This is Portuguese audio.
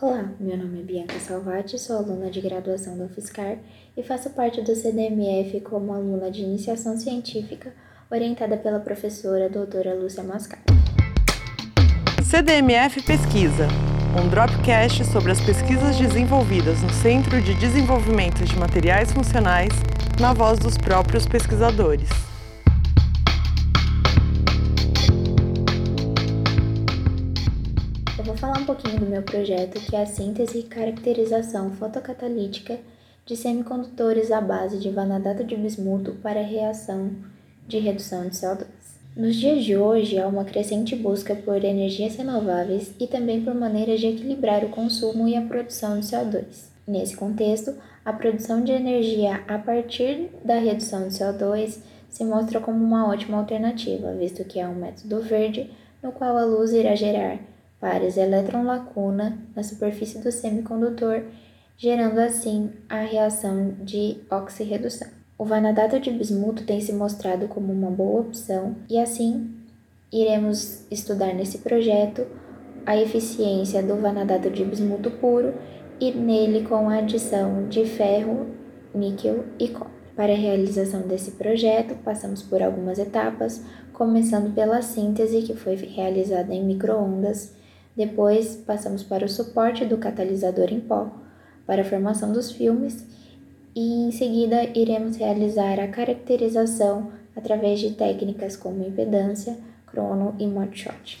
Olá, meu nome é Bianca Salvati, sou aluna de graduação da UFSCar e faço parte do CDMF como aluna de iniciação científica, orientada pela professora doutora Lúcia Mascar. CDMF Pesquisa, um dropcast sobre as pesquisas desenvolvidas no Centro de Desenvolvimento de Materiais Funcionais, na voz dos próprios pesquisadores. Eu vou falar um pouquinho do meu projeto, que é a síntese e caracterização fotocatalítica de semicondutores à base de vanadato de bismuto para reação de redução de CO2. Nos dias de hoje, há uma crescente busca por energias renováveis e também por maneiras de equilibrar o consumo e a produção de CO2. Nesse contexto, a produção de energia a partir da redução de CO2 se mostra como uma ótima alternativa, visto que é um método verde no qual a luz irá gerar pares elétron-lacuna na superfície do semicondutor, gerando assim a reação de oxirredução. O vanadato de bismuto tem se mostrado como uma boa opção e assim iremos estudar nesse projeto a eficiência do vanadato de bismuto puro e nele com a adição de ferro, níquel e cobre. Para a realização desse projeto, passamos por algumas etapas, começando pela síntese, que foi realizada em microondas depois, passamos para o suporte do catalisador em pó, para a formação dos filmes, e em seguida iremos realizar a caracterização através de técnicas como impedância, crono e modshot.